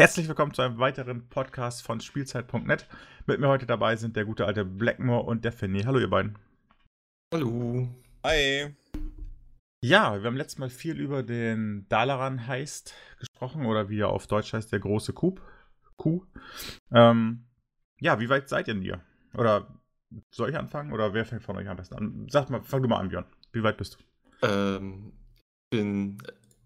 Herzlich willkommen zu einem weiteren Podcast von Spielzeit.net. Mit mir heute dabei sind der gute alte Blackmore und der Finny. Hallo, ihr beiden. Hallo. Hi. Ja, wir haben letztes Mal viel über den Dalaran Heist gesprochen oder wie er auf Deutsch heißt, der große Coup. Coup. Ähm, ja, wie weit seid ihr denn hier? Oder soll ich anfangen oder wer fängt von euch am besten an? Sag mal, fang du mal an, Björn. Wie weit bist du? Ähm, bin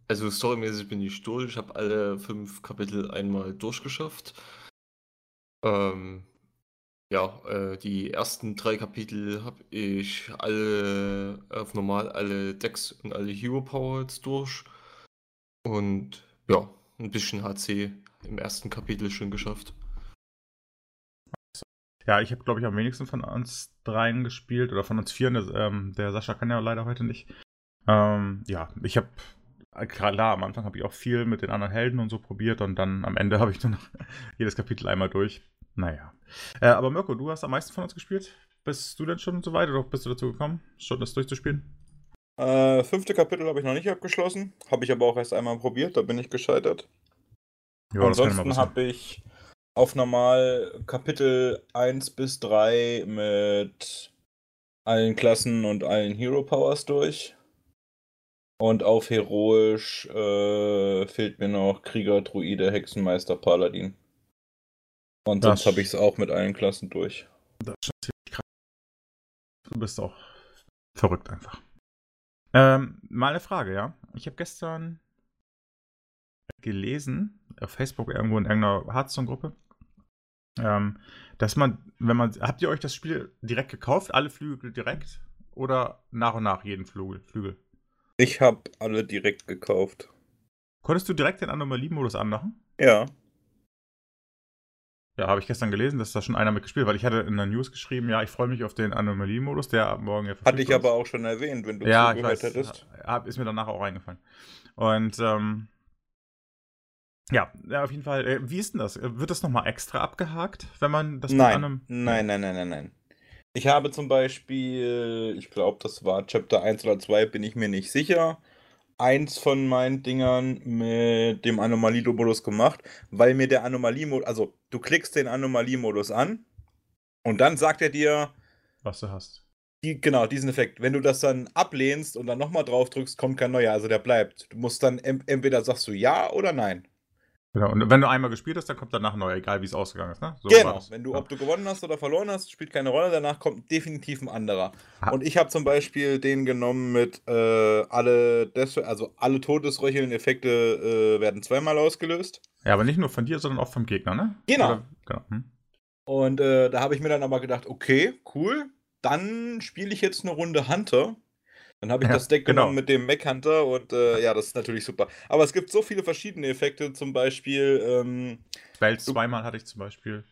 also storymäßig bin ich durch. Ich habe alle fünf Kapitel einmal durchgeschafft. Ähm, ja, äh, die ersten drei Kapitel habe ich alle auf normal alle Decks und alle Hero Powers durch. Und ja, ein bisschen HC im ersten Kapitel schon geschafft. Ja, ich habe, glaube ich, am wenigsten von uns dreien gespielt oder von uns vier. Der, ähm, der Sascha kann ja leider heute nicht. Ähm, ja, ich habe klar, am Anfang habe ich auch viel mit den anderen Helden und so probiert und dann am Ende habe ich nur noch jedes Kapitel einmal durch. Naja. Äh, aber Mirko, du hast am meisten von uns gespielt. Bist du denn schon so weit oder bist du dazu gekommen, schon das durchzuspielen? Äh, fünfte Kapitel habe ich noch nicht abgeschlossen. Habe ich aber auch erst einmal probiert, da bin ich gescheitert. Ja, Ansonsten habe ich auf normal Kapitel 1 bis 3 mit allen Klassen und allen Hero Powers durch. Und auf heroisch äh, fehlt mir noch Krieger, Druide, Hexenmeister, Paladin. Und sonst habe ich es auch mit allen Klassen durch. Das ist schon ziemlich krass. Du bist auch verrückt einfach. Ähm, mal eine Frage, ja. Ich habe gestern gelesen, auf Facebook irgendwo in irgendeiner Hearthstone-Gruppe, ähm, dass man, wenn man, habt ihr euch das Spiel direkt gekauft, alle Flügel direkt oder nach und nach jeden Flügel? Flügel? Ich habe alle direkt gekauft. Konntest du direkt den Anomalie-Modus anmachen? Ja. Ja, habe ich gestern gelesen, dass da schon einer mitgespielt weil ich hatte in der News geschrieben, ja, ich freue mich auf den Anomalie-Modus, der ab morgen ja Hatte ich aber auch schon erwähnt, wenn du ja, zugehört ich weiß, hättest. Ja, ist mir danach auch eingefallen. Und, ähm, ja, auf jeden Fall. Äh, wie ist denn das? Wird das nochmal extra abgehakt, wenn man das nein. mit einem. Nein, nein, nein, nein, nein. Ich habe zum Beispiel, ich glaube, das war Chapter 1 oder 2, bin ich mir nicht sicher, eins von meinen Dingern mit dem Anomalie-Modus gemacht, weil mir der Anomalie-Modus, also du klickst den Anomalie-Modus an und dann sagt er dir, was du hast. Die, genau, diesen Effekt. Wenn du das dann ablehnst und dann nochmal drauf drückst, kommt kein neuer, also der bleibt. Du musst dann entweder sagst du ja oder nein. Genau, und wenn du einmal gespielt hast, dann kommt danach neu, egal wie es ausgegangen ist, ne? So genau, wenn du, ob du gewonnen hast oder verloren hast, spielt keine Rolle, danach kommt definitiv ein anderer. Ha. Und ich habe zum Beispiel den genommen mit äh, alle, Des also alle todesröchelnden Effekte äh, werden zweimal ausgelöst. Ja, aber nicht nur von dir, sondern auch vom Gegner, ne? Genau. Oder, genau. Hm. Und äh, da habe ich mir dann aber gedacht, okay, cool, dann spiele ich jetzt eine Runde Hunter dann habe ich ja, das Deck genau. genommen mit dem Mech Hunter und äh, ja, das ist natürlich super. Aber es gibt so viele verschiedene Effekte, zum Beispiel. Ähm, Spells zweimal hatte ich zum Beispiel.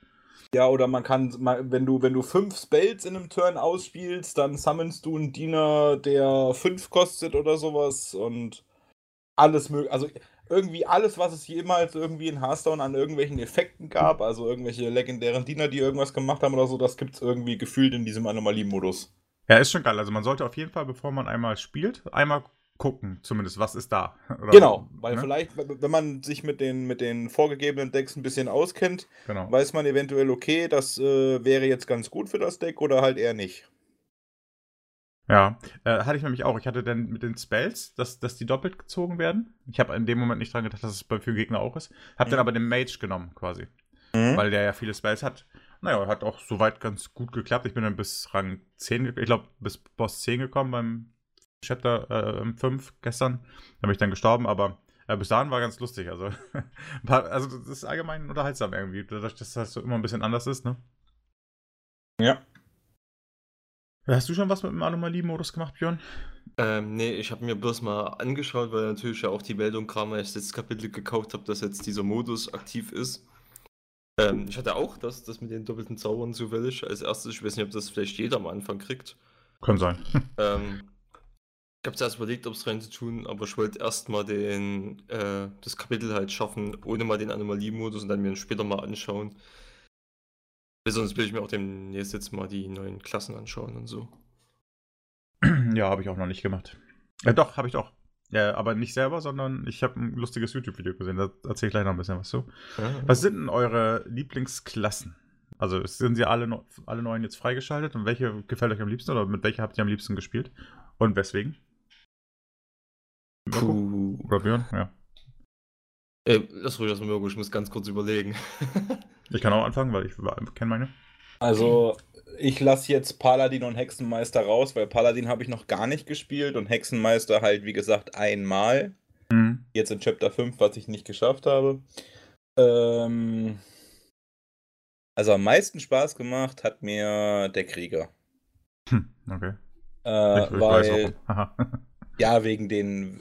Ja, oder man kann, wenn du, wenn du fünf Spells in einem Turn ausspielst, dann summonst du einen Diener, der fünf kostet oder sowas und alles mögliche. Also irgendwie alles, was es jemals irgendwie in Hearthstone an irgendwelchen Effekten gab, also irgendwelche legendären Diener, die irgendwas gemacht haben oder so, das gibt es irgendwie gefühlt in diesem Anomalie-Modus. Ja, ist schon geil. Also man sollte auf jeden Fall, bevor man einmal spielt, einmal gucken, zumindest, was ist da. Oder genau, weil ne? vielleicht, wenn man sich mit den, mit den vorgegebenen Decks ein bisschen auskennt, genau. weiß man eventuell, okay, das äh, wäre jetzt ganz gut für das Deck oder halt eher nicht. Ja, äh, hatte ich nämlich auch. Ich hatte dann mit den Spells, dass, dass die doppelt gezogen werden. Ich habe in dem Moment nicht dran gedacht, dass es für Gegner auch ist. Habe mhm. dann aber den Mage genommen quasi. Mhm. Weil der ja viele Spells hat. Naja, hat auch soweit ganz gut geklappt. Ich bin dann bis Rang 10, ich glaube, bis Boss 10 gekommen beim Chapter äh, 5 gestern. Da bin ich dann gestorben, aber äh, bis dahin war ganz lustig. Also, also das ist allgemein unterhaltsam irgendwie, dadurch, dass das so immer ein bisschen anders ist, ne? Ja. Hast du schon was mit dem Anomalie-Modus gemacht, Björn? Ähm, nee, ich habe mir bloß mal angeschaut, weil natürlich ja auch die Meldung kam, als ich das Kapitel gekauft habe, dass jetzt dieser Modus aktiv ist. Ähm, ich hatte auch das, das mit den doppelten Zaubern zufällig als erstes. Ich weiß nicht, ob das vielleicht jeder am Anfang kriegt. Kann sein. ähm, ich habe zuerst überlegt, ob es rein zu tun, aber ich wollte erstmal den äh, das Kapitel halt schaffen, ohne mal den Anomalie-Modus und dann mir später mal anschauen. Sonst will ich mir auch demnächst jetzt mal die neuen Klassen anschauen und so. Ja, habe ich auch noch nicht gemacht. Äh, doch, habe ich doch. Ja, aber nicht selber, sondern ich habe ein lustiges YouTube-Video gesehen. Da erzähle ich gleich noch ein bisschen was zu. Ja. Was sind denn eure Lieblingsklassen? Also sind sie alle, alle neuen jetzt freigeschaltet und welche gefällt euch am liebsten oder mit welcher habt ihr am liebsten gespielt? Und weswegen? Puh. Oder Björn? Ja. Äh, lass ruhig erstmal Mirko, ich muss ganz kurz überlegen. ich kann auch anfangen, weil ich kenne meine. Also, ich lasse jetzt Paladin und Hexenmeister raus, weil Paladin habe ich noch gar nicht gespielt und Hexenmeister halt, wie gesagt, einmal. Mhm. Jetzt in Chapter 5, was ich nicht geschafft habe. Ähm, also am meisten Spaß gemacht hat mir der Krieger. Hm, okay. Äh, weil, ja, wegen den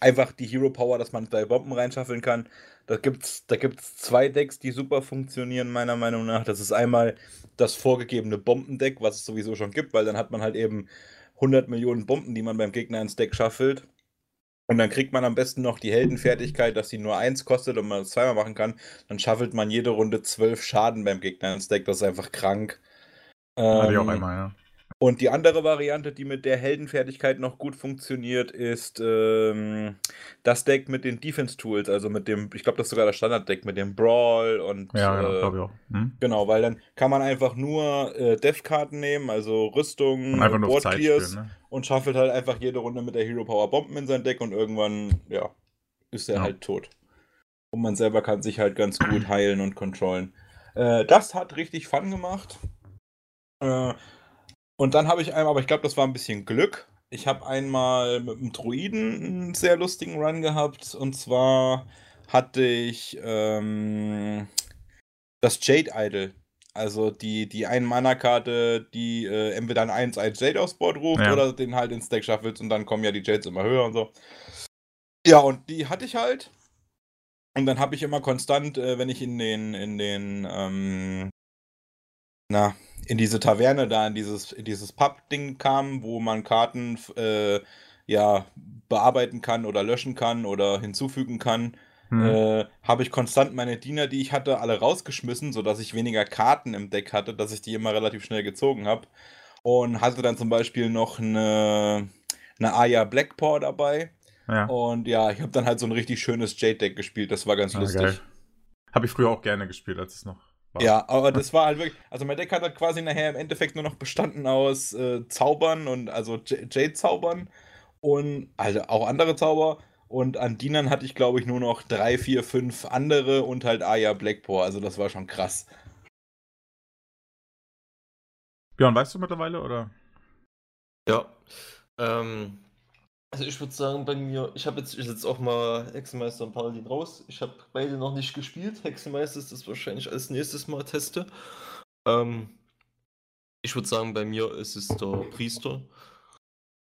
einfach die Hero Power, dass man zwei Bomben reinschaffeln kann. Da gibt's, da gibt's zwei Decks, die super funktionieren, meiner Meinung nach. Das ist einmal das vorgegebene Bombendeck, was es sowieso schon gibt, weil dann hat man halt eben 100 Millionen Bomben, die man beim Gegner ins Deck schaffelt. Und dann kriegt man am besten noch die Heldenfertigkeit, dass sie nur eins kostet und man es zweimal machen kann. Dann schaffelt man jede Runde zwölf Schaden beim Gegner ins Deck. Das ist einfach krank. Hatte ich auch ähm, einmal, ja. Und die andere Variante, die mit der Heldenfertigkeit noch gut funktioniert, ist ähm, das Deck mit den Defense-Tools, also mit dem, ich glaube, das ist sogar das Standard-Deck mit dem Brawl und. Ja, äh, glaube ich auch. Hm? Genau, weil dann kann man einfach nur äh, Death-Karten nehmen, also Rüstungen, Board Clears ne? und schaffelt halt einfach jede Runde mit der Hero Power Bomben in sein Deck und irgendwann, ja, ist er ja. halt tot. Und man selber kann sich halt ganz gut heilen und controllen. Äh, das hat richtig Fun gemacht. Äh, und dann habe ich einmal, aber ich glaube, das war ein bisschen Glück. Ich habe einmal mit einem Druiden einen sehr lustigen Run gehabt. Und zwar hatte ich ähm, das Jade Idol. Also die, die Ein-Mana-Karte, die äh, entweder ein 1 1 Jade aufs Board ruft ja. oder den halt ins Deck schaffelt und dann kommen ja die Jades immer höher und so. Ja, und die hatte ich halt. Und dann habe ich immer konstant, äh, wenn ich in den, in den, ähm, na, in diese Taverne da, in dieses, in dieses Pub-Ding kam, wo man Karten äh, ja bearbeiten kann oder löschen kann oder hinzufügen kann, hm. äh, habe ich konstant meine Diener, die ich hatte, alle rausgeschmissen, sodass ich weniger Karten im Deck hatte, dass ich die immer relativ schnell gezogen habe. Und hatte dann zum Beispiel noch eine, eine Aya Blackpaw dabei. Ja. Und ja, ich habe dann halt so ein richtig schönes Jade-Deck gespielt. Das war ganz ah, lustig. Habe ich früher auch gerne gespielt, als es noch war. Ja, aber das war halt wirklich, also mein Deck hat halt quasi nachher im Endeffekt nur noch bestanden aus äh, Zaubern und also Jade-Zaubern und also auch andere Zauber. Und an Dienern hatte ich, glaube ich, nur noch drei, vier, fünf andere und halt Aya Blackpaw. Also das war schon krass. Björn, weißt du mittlerweile, oder? Ja. Ähm, also ich würde sagen, bei mir, ich habe jetzt, ich jetzt auch mal Hexenmeister und Paladin raus. Ich habe beide noch nicht gespielt. Hexenmeister ist das wahrscheinlich als nächstes Mal teste. Ähm, ich würde sagen, bei mir ist es der Priester.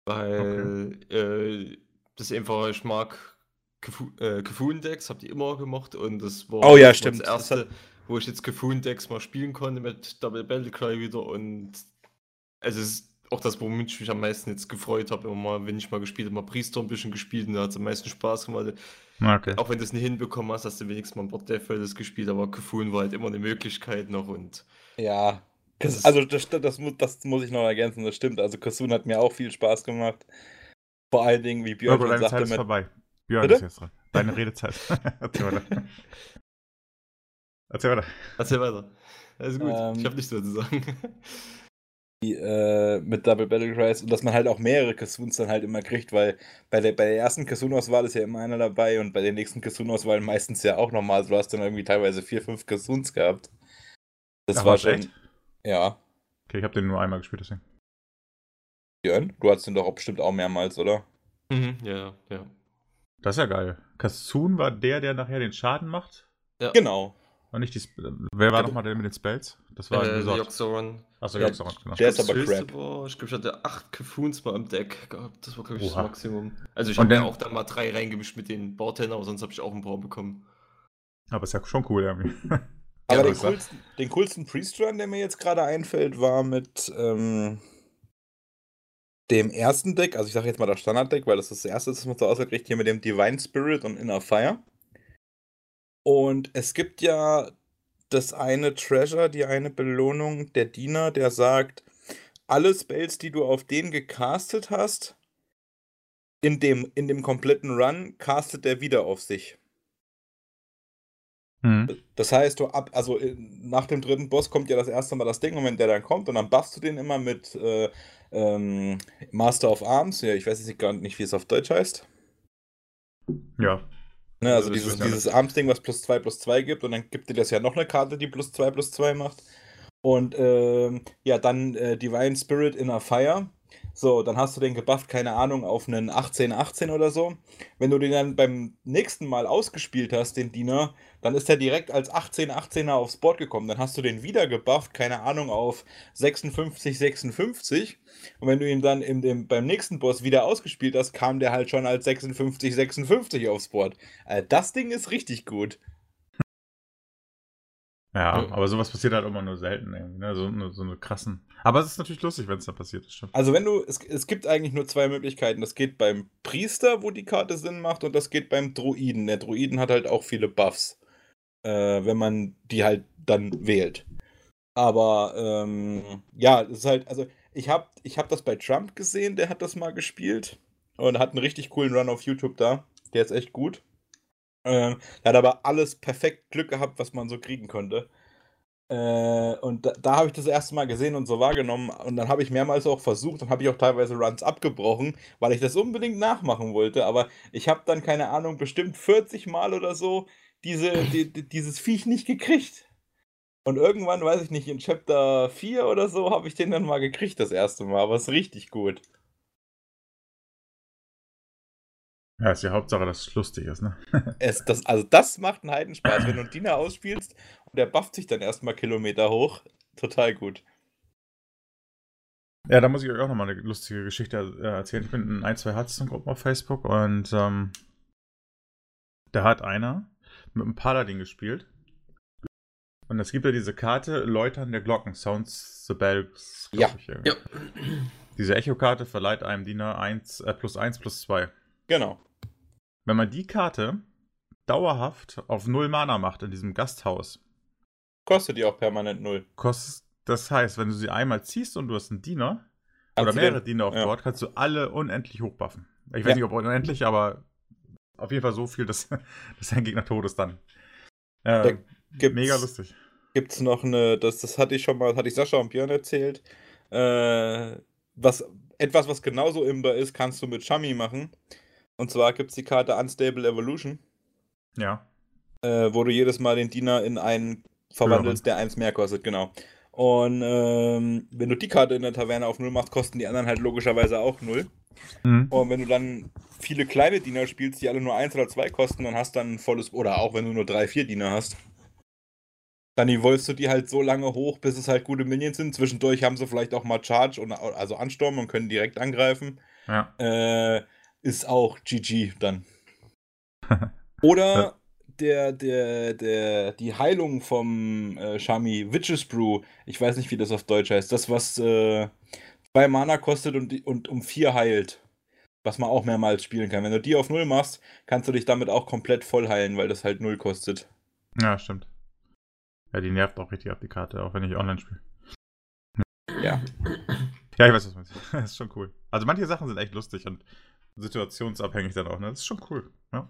Weil okay. äh, das einfach, ich mag Kefun-Decks, äh, habe die immer gemacht und das war oh, ja, stimmt. das erste, wo ich jetzt Kefun-Decks mal spielen konnte mit Double Battle Cry wieder und also es ist auch das, womit ich mich am meisten jetzt gefreut habe, immer mal, wenn ich mal gespielt habe, mal Priester ein bisschen gespielt und da hat es am meisten Spaß gemacht. Okay. Auch wenn du es nicht hinbekommen hast, hast du wenigstens mal ein Bot Death gespielt, aber Kefun war halt immer eine Möglichkeit noch und. Ja, das also das, das, muss, das muss ich noch ergänzen, das stimmt. Also Kefun hat mir auch viel Spaß gemacht. Vor allen Dingen, wie Björn schon sagte. Zeit ist vorbei. Björn Bitte? ist jetzt dran. Deine Redezeit. Erzähl weiter. Erzähl weiter. Erzähl weiter. Alles gut. Ähm, ich habe nichts mehr zu sagen äh, mit Double Battle Cries und dass man halt auch mehrere Kasuns dann halt immer kriegt, weil bei der, bei der ersten Kasun-Auswahl ist ja immer einer dabei und bei der nächsten Kasun-Auswahl meistens ja auch nochmal. Also du hast dann irgendwie teilweise vier, fünf Kasuns gehabt. Das Ach, war schon. Echt? Ja. Okay, ich habe den nur einmal gespielt, deswegen. Björn, du hast den doch auch bestimmt auch mehrmals, oder? Mhm, ja, ja. Das ist ja geil. Kasun war der, der nachher den Schaden macht? Ja. Genau. Und nicht die. Sp Wer war nochmal der mit den Spells? Das war äh, Joxoron. Achso, ja, Joxoron, genau. Der ist aber crap. War, ich glaube, ich hatte acht Kefoons mal im Deck gehabt. Das war, glaube ich, Oha. das Maximum. Also, ich habe ja auch dann mal drei reingemischt mit den Bartender, aber sonst habe ich auch ein paar bekommen. Aber ist ja schon cool, irgendwie. aber den coolsten, den coolsten Priest-Run, der mir jetzt gerade einfällt, war mit. Ähm, dem ersten Deck, also ich sage jetzt mal das Standard-Deck, weil das ist das erste, das man so ausgekriegt hier mit dem Divine Spirit und Inner Fire. Und es gibt ja das eine Treasure, die eine Belohnung, der Diener, der sagt, alle Spells, die du auf den gecastet hast, in dem, in dem kompletten Run castet der wieder auf sich. Mhm. Das heißt, du ab, also äh, nach dem dritten Boss kommt ja das erste Mal das Ding und wenn der dann kommt und dann buffst du den immer mit äh, ähm, Master of Arms. Ja, ich weiß jetzt gar nicht, wie es auf Deutsch heißt. Ja. Ne, also, also dieses, dieses Arms-Ding, was plus 2 plus 2 gibt und dann gibt dir das ja noch eine Karte, die plus 2 plus 2 macht. Und ähm, ja, dann äh, Divine Spirit in a Fire. So, dann hast du den gebufft, keine Ahnung, auf einen 18-18 oder so. Wenn du den dann beim nächsten Mal ausgespielt hast, den Diener, dann ist er direkt als 18-18er aufs Board gekommen. Dann hast du den wieder gebufft, keine Ahnung, auf 56-56. Und wenn du ihn dann in dem, beim nächsten Boss wieder ausgespielt hast, kam der halt schon als 56-56 aufs Board. Also das Ding ist richtig gut. Ja, ja, aber sowas passiert halt immer nur selten irgendwie, ne? So, so eine krassen. Aber es ist natürlich lustig, wenn es da passiert, stimmt. Also wenn du, es, es gibt eigentlich nur zwei Möglichkeiten. Das geht beim Priester, wo die Karte Sinn macht, und das geht beim Druiden. Der Druiden hat halt auch viele Buffs, äh, wenn man die halt dann wählt. Aber ähm, ja, es ist halt, also ich habe ich hab das bei Trump gesehen, der hat das mal gespielt und hat einen richtig coolen Run auf YouTube da. Der ist echt gut. Äh, er hat aber alles perfekt Glück gehabt, was man so kriegen konnte. Äh, und da, da habe ich das erste Mal gesehen und so wahrgenommen. Und dann habe ich mehrmals auch versucht und habe ich auch teilweise Runs abgebrochen, weil ich das unbedingt nachmachen wollte. Aber ich habe dann, keine Ahnung, bestimmt 40 Mal oder so diese, die, dieses Viech nicht gekriegt. Und irgendwann, weiß ich nicht, in Chapter 4 oder so, habe ich den dann mal gekriegt das erste Mal. Aber es ist richtig gut. Ja, ist die Hauptsache, dass es lustig ist, ne? es, das, also das macht einen Heidenspaß, wenn du einen Diener ausspielst und der bufft sich dann erstmal Kilometer hoch. Total gut. Ja, da muss ich euch auch nochmal eine lustige Geschichte äh, erzählen. Ich bin in ein, zwei Hearthstone-Gruppen auf Facebook und ähm, da hat einer mit einem Paladin gespielt. Und es gibt ja diese Karte Läutern der Glocken, Sounds the Bells. Ja. Ich, ja. Diese Echo-Karte verleiht einem Diener 1, äh, plus 1 plus 2. Genau. Wenn man die Karte dauerhaft auf null Mana macht in diesem Gasthaus. Kostet die auch permanent null. Kostet, das heißt, wenn du sie einmal ziehst und du hast einen Diener oder mehrere den, Diener auf ja. Bord, kannst du alle unendlich hochbuffen. Ich weiß ja. nicht, ob unendlich, aber auf jeden Fall so viel, dass, dass dein Gegner tot ist dann. Äh, mega lustig. Gibt's noch eine, das, das hatte ich schon mal, hatte ich Sascha und Björn erzählt. Äh, was etwas, was genauso imbar ist, kannst du mit Chami machen. Und zwar gibt es die Karte Unstable Evolution. Ja. Äh, wo du jedes Mal den Diener in einen verwandelst, der eins mehr kostet, genau. Und ähm, wenn du die Karte in der Taverne auf null machst, kosten die anderen halt logischerweise auch null. Mhm. Und wenn du dann viele kleine Diener spielst, die alle nur eins oder zwei kosten, dann hast du dann ein volles, oder auch wenn du nur drei, vier Diener hast, dann evolvst du die halt so lange hoch, bis es halt gute Minions sind. Zwischendurch haben sie vielleicht auch mal Charge, und, also Ansturm und können direkt angreifen. Ja. Äh, ist auch GG dann. Oder der, der, der, die Heilung vom äh, Shami, Witches Brew, ich weiß nicht, wie das auf Deutsch heißt, das, was äh, zwei Mana kostet und, und um vier heilt. Was man auch mehrmals spielen kann. Wenn du die auf null machst, kannst du dich damit auch komplett voll heilen, weil das halt null kostet. Ja, stimmt. Ja, die nervt auch richtig ab, die Karte, auch wenn ich online spiele. Ja. Ja, ich weiß, was du meinst. Das ist schon cool. Also manche Sachen sind echt lustig und situationsabhängig dann auch, ne? Das ist schon cool. Ja.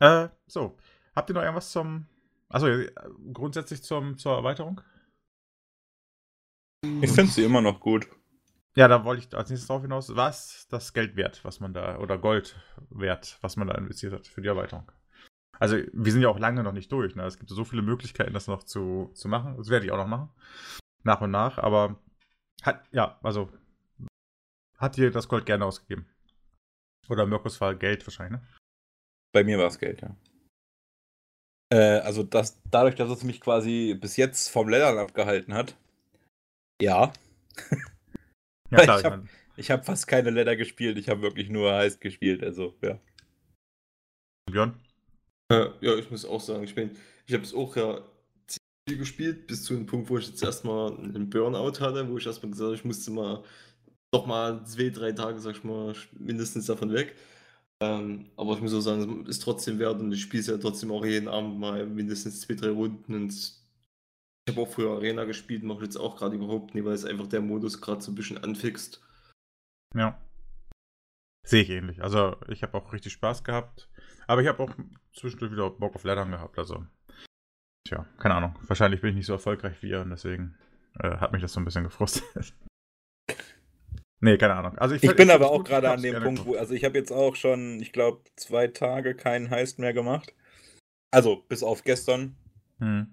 Äh, so. Habt ihr noch irgendwas zum. Achso, grundsätzlich zum, zur Erweiterung? Ich finde sie immer noch gut. Ja, da wollte ich als nächstes drauf hinaus. Was das Geld wert, was man da, oder Gold wert, was man da investiert hat für die Erweiterung? Also, wir sind ja auch lange noch nicht durch. Ne? Es gibt so viele Möglichkeiten, das noch zu, zu machen. Das werde ich auch noch machen. Nach und nach. Aber hat, ja, also, hat dir das Gold gerne ausgegeben? Oder Mirkus war Geld wahrscheinlich, ne? Bei mir war es Geld, ja. Äh, also das, dadurch, dass es mich quasi bis jetzt vom Leddern abgehalten hat. Ja. ja klar, ich habe hab fast keine Leather gespielt, ich habe wirklich nur heiß gespielt, also ja. Björn? Äh, ja, ich muss auch sagen, ich bin, ich habe es auch ja ziemlich gespielt, bis zu dem Punkt, wo ich jetzt erstmal einen Burnout hatte, wo ich erstmal gesagt habe, ich musste mal doch mal zwei, drei Tage, sag ich mal, mindestens davon weg. Ähm, aber ich muss auch sagen, es ist trotzdem wert und ich spiele es ja trotzdem auch jeden Abend mal mindestens zwei, drei Runden. Und ich habe auch früher Arena gespielt, mache jetzt auch gerade überhaupt nicht, weil es einfach der Modus gerade so ein bisschen anfixt. Ja. Sehe ich ähnlich. Also ich habe auch richtig Spaß gehabt. Aber ich habe auch zwischendurch wieder Bock auf Lettern gehabt. Also, tja, keine Ahnung. Wahrscheinlich bin ich nicht so erfolgreich wie ihr und deswegen äh, hat mich das so ein bisschen gefrustet. Nee, keine Ahnung. Also ich, ich bin aber auch gerade an dem Punkt, wo, also ich habe jetzt auch schon, ich glaube, zwei Tage keinen Heist mehr gemacht. Also bis auf gestern. Hm.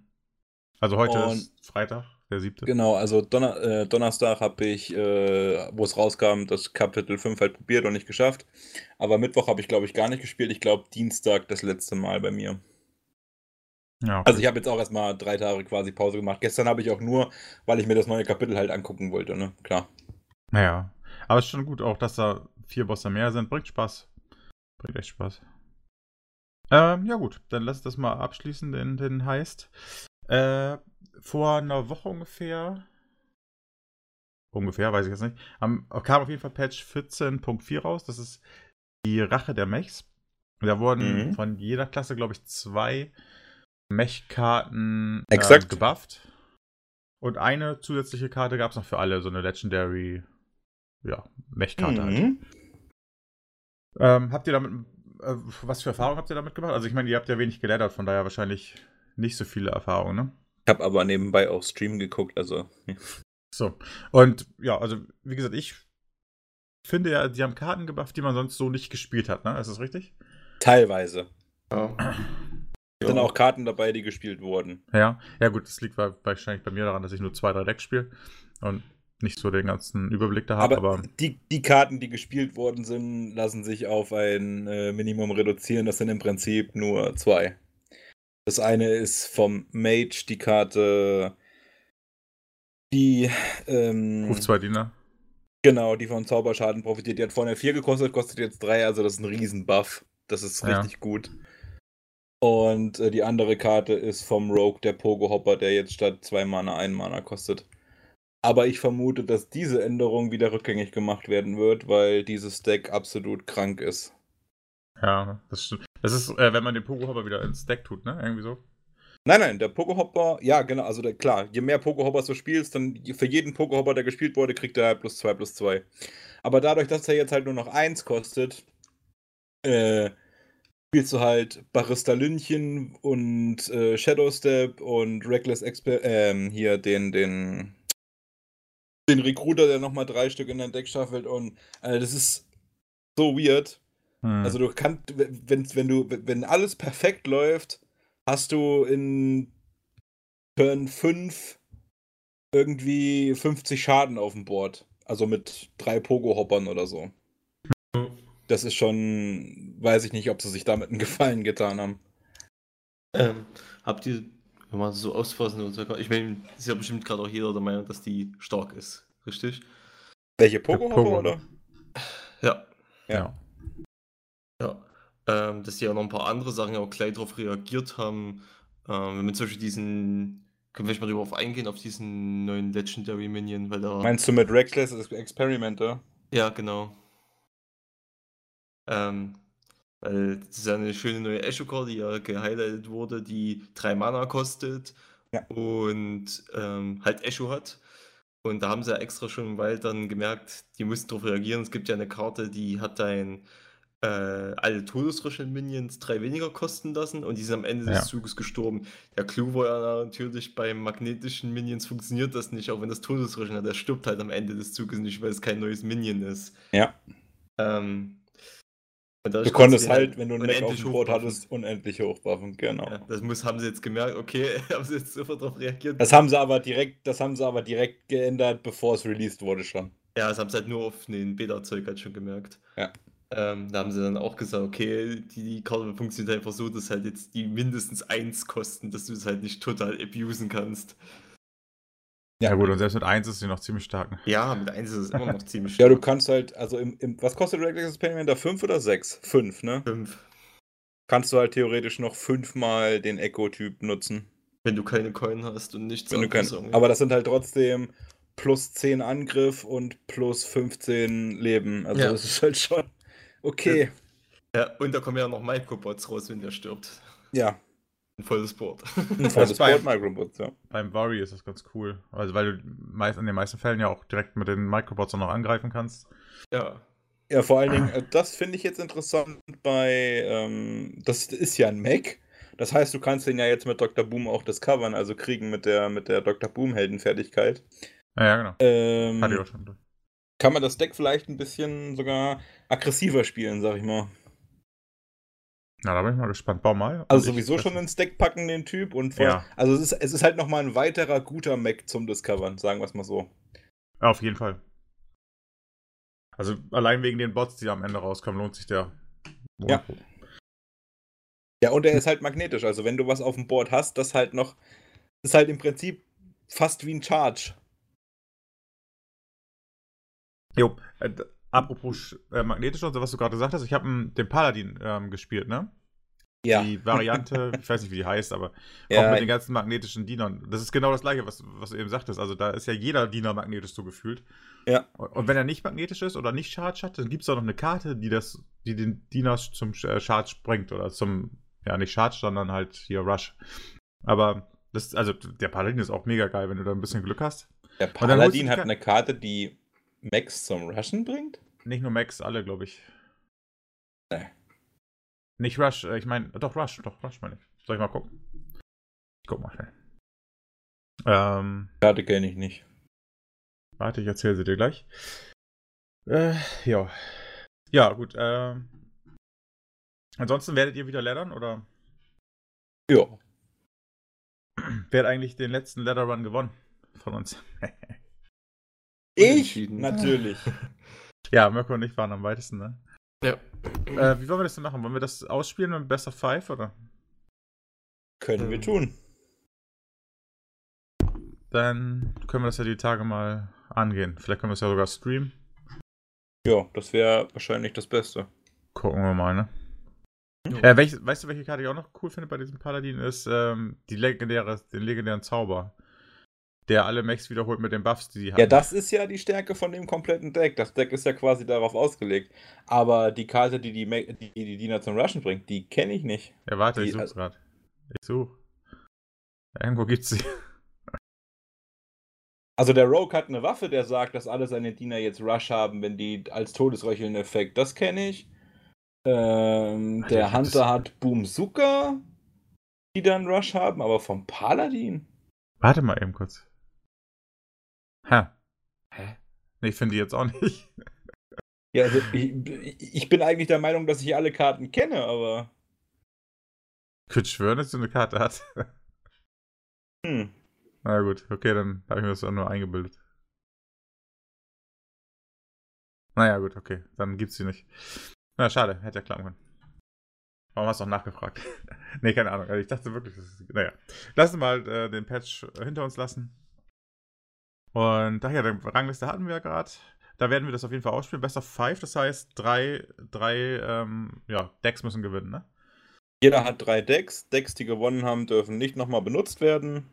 Also heute und ist Freitag der siebte. Genau, also Donner äh, Donnerstag habe ich, äh, wo es rauskam, das Kapitel 5 halt probiert und nicht geschafft. Aber Mittwoch habe ich, glaube ich, gar nicht gespielt. Ich glaube, Dienstag das letzte Mal bei mir. Ja, okay. Also ich habe jetzt auch erstmal drei Tage quasi Pause gemacht. Gestern habe ich auch nur, weil ich mir das neue Kapitel halt angucken wollte, ne? Klar. Naja. Aber es ist schon gut auch, dass da vier Bosse mehr sind. Bringt Spaß. Bringt echt Spaß. Ähm, ja gut, dann lass das mal abschließen, den, den Heist. Äh, vor einer Woche ungefähr, ungefähr, weiß ich jetzt nicht, am, kam auf jeden Fall Patch 14.4 raus. Das ist die Rache der Mechs. Da wurden mhm. von jeder Klasse, glaube ich, zwei Mech-Karten äh, gebufft. Und eine zusätzliche Karte gab es noch für alle, so eine Legendary ja, Mech-Karte halt. mhm. halt. Ähm, habt ihr damit, äh, was für Erfahrungen habt ihr damit gemacht? Also ich meine, ihr habt ja wenig geleddert, von daher wahrscheinlich nicht so viele Erfahrungen, ne? Ich habe aber nebenbei auch Stream geguckt, also. So. Und ja, also wie gesagt, ich finde ja, die haben Karten gebufft, die man sonst so nicht gespielt hat, ne? Ist das richtig? Teilweise. Ja. Es sind auch Karten dabei, die gespielt wurden. Ja, ja gut, das liegt wahrscheinlich bei mir daran, dass ich nur zwei, drei Decks spiele und nicht so den ganzen Überblick da habe. Aber, aber, Die, die Karten, die gespielt worden sind, lassen sich auf ein äh, Minimum reduzieren. Das sind im Prinzip nur zwei. Das eine ist vom Mage die Karte, die. Ähm, Ruf zwei Diener. Genau, die von Zauberschaden profitiert. Die hat vorne 4 gekostet, kostet jetzt 3, also das ist ein Riesenbuff. Das ist richtig ja. gut. Und äh, die andere Karte ist vom Rogue, der Pogo Hopper, der jetzt statt 2 Mana 1 Mana kostet. Aber ich vermute, dass diese Änderung wieder rückgängig gemacht werden wird, weil dieses Deck absolut krank ist. Ja, das stimmt. Das ist, äh, wenn man den Pogo-Hopper wieder ins Deck tut, ne? Irgendwie so. Nein, nein, der Pogo-Hopper, ja, genau, also der, klar, je mehr Pogo-Hoppers du spielst, dann für jeden Pogo-Hopper, der gespielt wurde, kriegt er plus 2 plus 2. Aber dadurch, dass er jetzt halt nur noch 1 kostet, äh, spielst du halt Barista Lünchen und äh, Shadow Step und Reckless Exper ähm, hier den, den, den Recruiter, der nochmal drei Stück in dein Deck schaffelt und äh, das ist so weird. Hm. Also du kannst, wenn, wenn du, wenn alles perfekt läuft, hast du in Turn 5 irgendwie 50 Schaden auf dem Board. Also mit drei Pogo-Hoppern oder so. Das ist schon, weiß ich nicht, ob sie sich damit einen Gefallen getan haben. Ähm, habt ihr, wenn man so ausfassen und so, ich meine, ist ja bestimmt gerade auch jeder der Meinung, dass die stark ist, richtig? Welche Pogo-Hopper, Pogo. oder? Ja. Ja. Ja, ähm, dass die auch noch ein paar andere Sachen auch gleich darauf reagiert haben. Ähm, wenn man zum Beispiel diesen, können wir vielleicht mal darauf eingehen, auf diesen neuen Legendary Minion, weil da. Meinst du mit Reckless Experimenter? Ja, genau. Ähm, weil das ist ja eine schöne neue Echo-Card, die ja gehighlightet wurde, die drei Mana kostet ja. und ähm, halt Echo hat. Und da haben sie ja extra schon im Wald dann gemerkt, die mussten darauf reagieren. Es gibt ja eine Karte, die hat ein äh, alle todesrischen Minions drei weniger kosten lassen und die sind am Ende des ja. Zuges gestorben. Der Clou war ja natürlich beim magnetischen Minions funktioniert das nicht, auch wenn das todesrischen hat. Der stirbt halt am Ende des Zuges nicht, weil es kein neues Minion ist. Ja. Ähm, du konntest halt, wenn du ein Deck auf dem Board hattest, unendlich hochbuffen, genau. Ja, das muss, haben sie jetzt gemerkt, okay, haben sie jetzt sofort darauf reagiert. Das haben sie aber direkt, das haben sie aber direkt geändert, bevor es released wurde schon. Ja, das haben sie halt nur auf den Beta-Zeug halt schon gemerkt. Ja. Ähm, da haben sie dann auch gesagt, okay, die, die Karte funktioniert einfach so, dass halt jetzt die mindestens eins kosten, dass du es halt nicht total abusen kannst. Ja, gut, und selbst mit 1 ist sie noch ziemlich stark. Ja, mit 1 ist es immer noch ziemlich stark. Ja, du kannst halt, also im, im was kostet Regular Experiment da? 5 oder 6? 5, ne? 5. Kannst du halt theoretisch noch 5 mal den Echo-Typ nutzen. Wenn du keine Coin hast und nichts Wenn du kein, Aber das sind halt trotzdem plus 10 Angriff und plus 15 Leben. Also ja. das ist halt schon. Okay. Ja, und da kommen ja noch Microbots raus, wenn der stirbt. Ja. Ein volles Board. Ein volles Board Microbots, ja. Beim Worry ist das ganz cool. Also, weil du meist, in den meisten Fällen ja auch direkt mit den Microbots auch noch angreifen kannst. Ja. Ja, vor allen Dingen, äh, das finde ich jetzt interessant bei, ähm, das ist ja ein Mac. Das heißt, du kannst den ja jetzt mit Dr. Boom auch discovern, also kriegen mit der, mit der Dr. Boom-Heldenfertigkeit. Ja, ja, genau. Ähm, Hatte ich auch schon. Kann man das Deck vielleicht ein bisschen sogar aggressiver spielen, sag ich mal. Na, da bin ich mal gespannt. Bau mal. Also sowieso schon ins Deck packen, den Typ. Und ja. Also es ist, es ist halt nochmal ein weiterer guter Mac zum Discovern, sagen wir es mal so. Ja, auf jeden Fall. Also allein wegen den Bots, die am Ende rauskommen, lohnt sich der. Ja. Ja, und er ist halt magnetisch. Also wenn du was auf dem Board hast, das halt noch, ist halt im Prinzip fast wie ein Charge. Jo, äh, Apropos äh, magnetisch und so, was du gerade gesagt hast, ich habe den Paladin ähm, gespielt, ne? Ja. Die Variante, ich weiß nicht, wie die heißt, aber ja, auch mit den ganzen magnetischen Dienern. Das ist genau das gleiche, was, was du eben sagtest. Also da ist ja jeder Diener magnetisch so gefühlt. Ja. Und wenn er nicht magnetisch ist oder nicht Charge hat, dann gibt es auch noch eine Karte, die das, die den Diener zum äh, Charge bringt. Oder zum, ja, nicht Charge, sondern halt hier Rush. Aber das, also der Paladin ist auch mega geil, wenn du da ein bisschen Glück hast. Der Paladin hat eine Karte, die Max zum Rushen bringt? Nicht nur Max, alle, glaube ich. Nee. Nicht Rush, äh, ich meine, doch Rush, doch Rush meine ich. Soll ich mal gucken? Ich guck mal schnell. Ähm, Karte kenne ich nicht. Warte, ich erzähle sie dir gleich. Äh, ja. Ja, gut. Äh, ansonsten werdet ihr wieder leddern, oder? Ja. Wer hat eigentlich den letzten Ladder Run gewonnen von uns? Ich? Natürlich. ja, Mirko und ich waren am weitesten, ne? Ja. Äh, wie wollen wir das denn machen? Wollen wir das ausspielen mit Best of Five, oder? Können wir tun. Dann können wir das ja die Tage mal angehen. Vielleicht können wir es ja sogar streamen. Ja, das wäre wahrscheinlich das Beste. Gucken wir mal, ne? Äh, welch, weißt du, welche Karte ich auch noch cool finde bei diesem Paladin? Ist ähm, die legendäre, den legendären Zauber der alle Mechs wiederholt mit den Buffs, die sie haben. Ja, das ist ja die Stärke von dem kompletten Deck. Das Deck ist ja quasi darauf ausgelegt. Aber die Karte, die die, die, die Diener zum Rushen bringt, die kenne ich nicht. Ja, warte, die, ich such's gerade. Ich such. Irgendwo gibt's sie. Also der Rogue hat eine Waffe, der sagt, dass alle seine Diener jetzt Rush haben, wenn die als Todesröcheln Effekt. Das kenne ich. Ähm, der Hunter hat Boomsuka, die dann Rush haben, aber vom Paladin. Warte mal eben kurz. Hä? Hä? Nee, ich finde die jetzt auch nicht. Ja, also ich, ich, bin eigentlich der Meinung, dass ich alle Karten kenne, aber. Ich könnte schwören, dass du eine Karte hast. Hm. Na gut, okay, dann habe ich mir das auch nur eingebildet. Naja, gut, okay, dann gibt's sie nicht. Na, schade, hätte ja klappen können. Warum hast du auch nachgefragt? nee, keine Ahnung. Also ich dachte wirklich, das ist. Naja. Lass uns mal äh, den Patch hinter uns lassen. Und daher, die Rangliste hatten wir ja gerade. Da werden wir das auf jeden Fall ausspielen. Best of five, das heißt, drei, drei ähm, ja, Decks müssen gewinnen, ne? Jeder hat drei Decks. Decks, die gewonnen haben, dürfen nicht nochmal benutzt werden.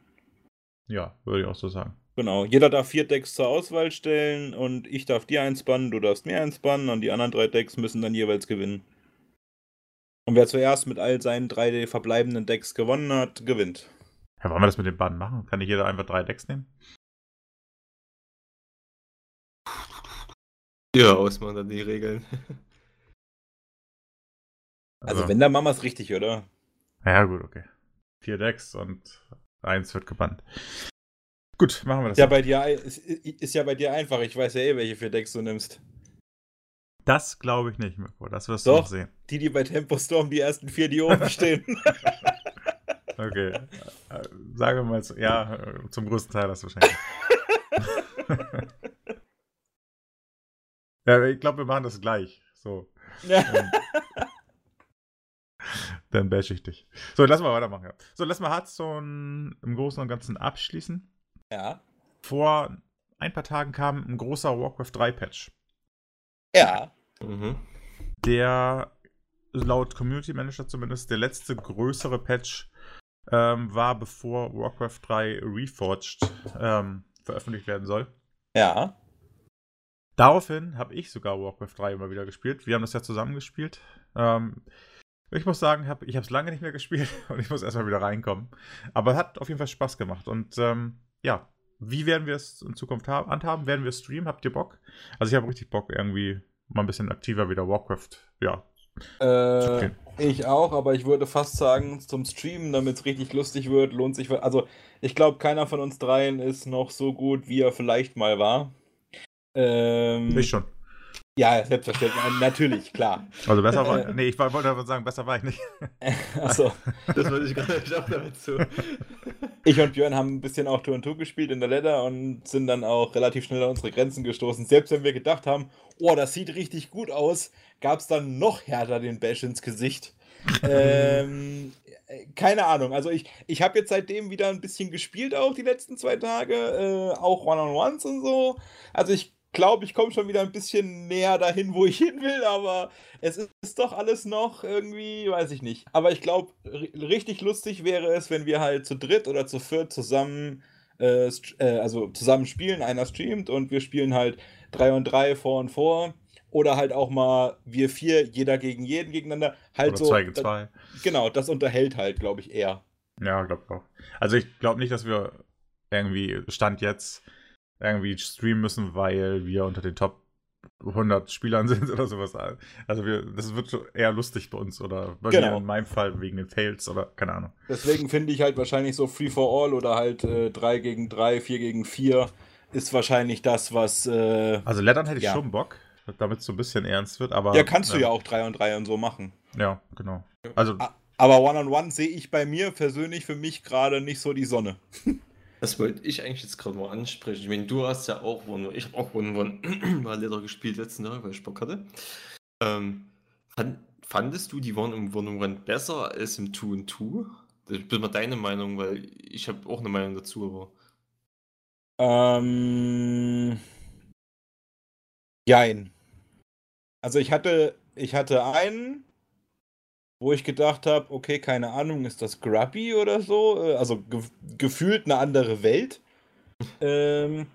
Ja, würde ich auch so sagen. Genau. Jeder darf vier Decks zur Auswahl stellen und ich darf dir einspannen, du darfst mir einspannen und die anderen drei Decks müssen dann jeweils gewinnen. Und wer zuerst mit all seinen drei verbleibenden Decks gewonnen hat, gewinnt. Ja, wollen wir das mit dem Bann machen? Kann nicht jeder einfach drei Decks nehmen? Ja, ausmachen dann die Regeln. Also, also wenn, dann machen wir es richtig, oder? Ja, gut, okay. Vier Decks und eins wird gebannt. Gut, machen wir das. Ja, bei dir ist, ist ja bei dir einfach. Ich weiß ja eh, welche vier Decks du nimmst. Das glaube ich nicht, Mirko. Das wirst Doch, du noch sehen. Die, die bei Tempo Storm die ersten vier, die oben stehen. okay. Äh, sagen wir mal, ja, äh, zum größten Teil das wahrscheinlich. Ja, ich glaube, wir machen das gleich. So. Ja. Dann bash ich dich. So, lass mal weitermachen. Ja. So, lass mal Hearthstone im Großen und Ganzen abschließen. Ja. Vor ein paar Tagen kam ein großer Warcraft 3 Patch. Ja. Mhm. Der laut Community Manager zumindest der letzte größere Patch ähm, war, bevor Warcraft 3 Reforged ähm, veröffentlicht werden soll. Ja. Daraufhin habe ich sogar Warcraft 3 immer wieder gespielt. Wir haben das ja zusammen gespielt. Ähm, ich muss sagen, hab, ich habe es lange nicht mehr gespielt und ich muss erstmal wieder reinkommen. Aber hat auf jeden Fall Spaß gemacht. Und ähm, ja, wie werden wir es in Zukunft handhaben? Werden wir streamen? Habt ihr Bock? Also ich habe richtig Bock, irgendwie mal ein bisschen aktiver wieder Warcraft, ja. Äh, ich auch, aber ich würde fast sagen, zum Streamen, damit es richtig lustig wird, lohnt sich. Also, ich glaube, keiner von uns dreien ist noch so gut, wie er vielleicht mal war. Ähm, ich schon. Ja, selbstverständlich. Natürlich, klar. Also besser war. Äh, nee, ich wollte aber sagen, besser war ich nicht. Achso. Das wollte ich nicht auch damit zu. Ich und Björn haben ein bisschen auch Tour 2 gespielt in der Leather und sind dann auch relativ schnell an unsere Grenzen gestoßen. Selbst wenn wir gedacht haben, oh, das sieht richtig gut aus, gab es dann noch härter den Bash ins Gesicht. ähm, keine Ahnung. Also ich, ich habe jetzt seitdem wieder ein bisschen gespielt, auch die letzten zwei Tage, äh, auch One-on-Ones und so. Also ich glaube, ich komme schon wieder ein bisschen näher dahin, wo ich hin will, aber es ist doch alles noch irgendwie, weiß ich nicht. Aber ich glaube, richtig lustig wäre es, wenn wir halt zu dritt oder zu viert zusammen, äh, äh, also zusammen spielen, einer streamt und wir spielen halt drei und drei vor und vor. Oder halt auch mal wir vier, jeder gegen jeden gegeneinander. Halt oder so. Zwei gegen zwei. genau, das unterhält halt, glaube ich, eher. Ja, glaube ich auch. Also ich glaube nicht, dass wir irgendwie Stand jetzt irgendwie streamen müssen, weil wir unter den Top 100 Spielern sind oder sowas. Also wir, das wird schon eher lustig bei uns oder bei genau. mir in meinem Fall wegen den Fails oder keine Ahnung. Deswegen finde ich halt wahrscheinlich so Free for All oder halt äh, 3 gegen 3, 4 gegen 4 ist wahrscheinlich das, was. Äh, also Lettern hätte ich ja. schon Bock, damit es so ein bisschen ernst wird, aber. Ja, kannst du ja auch 3 und 3 und so machen. Ja, genau. Also. Aber One-on-One -on -one sehe ich bei mir persönlich für mich gerade nicht so die Sonne. Das wollte ich eigentlich jetzt gerade mal ansprechen. Ich meine, du hast ja auch One, ich auch One One mal Leder gespielt letzten Tag, weil ich Bock hatte. Ähm, fand, fandest du die One im One One besser als im Two and Two? Das ist mal deine Meinung, weil ich habe auch eine Meinung dazu, aber. Ähm. Jein. Also ich hatte, ich hatte einen, wo ich gedacht habe, okay, keine Ahnung, ist das Grubby oder so? Äh, also ge gefühlt eine andere Welt. ähm,